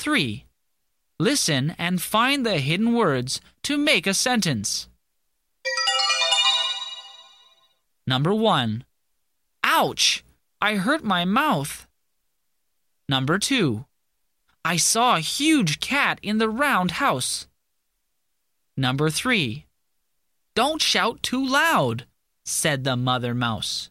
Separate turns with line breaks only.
3. Listen and find the hidden words to make a sentence. Number 1. Ouch! I hurt my mouth. Number 2. I saw a huge cat in the round house. Number 3. Don't shout too loud, said the mother mouse.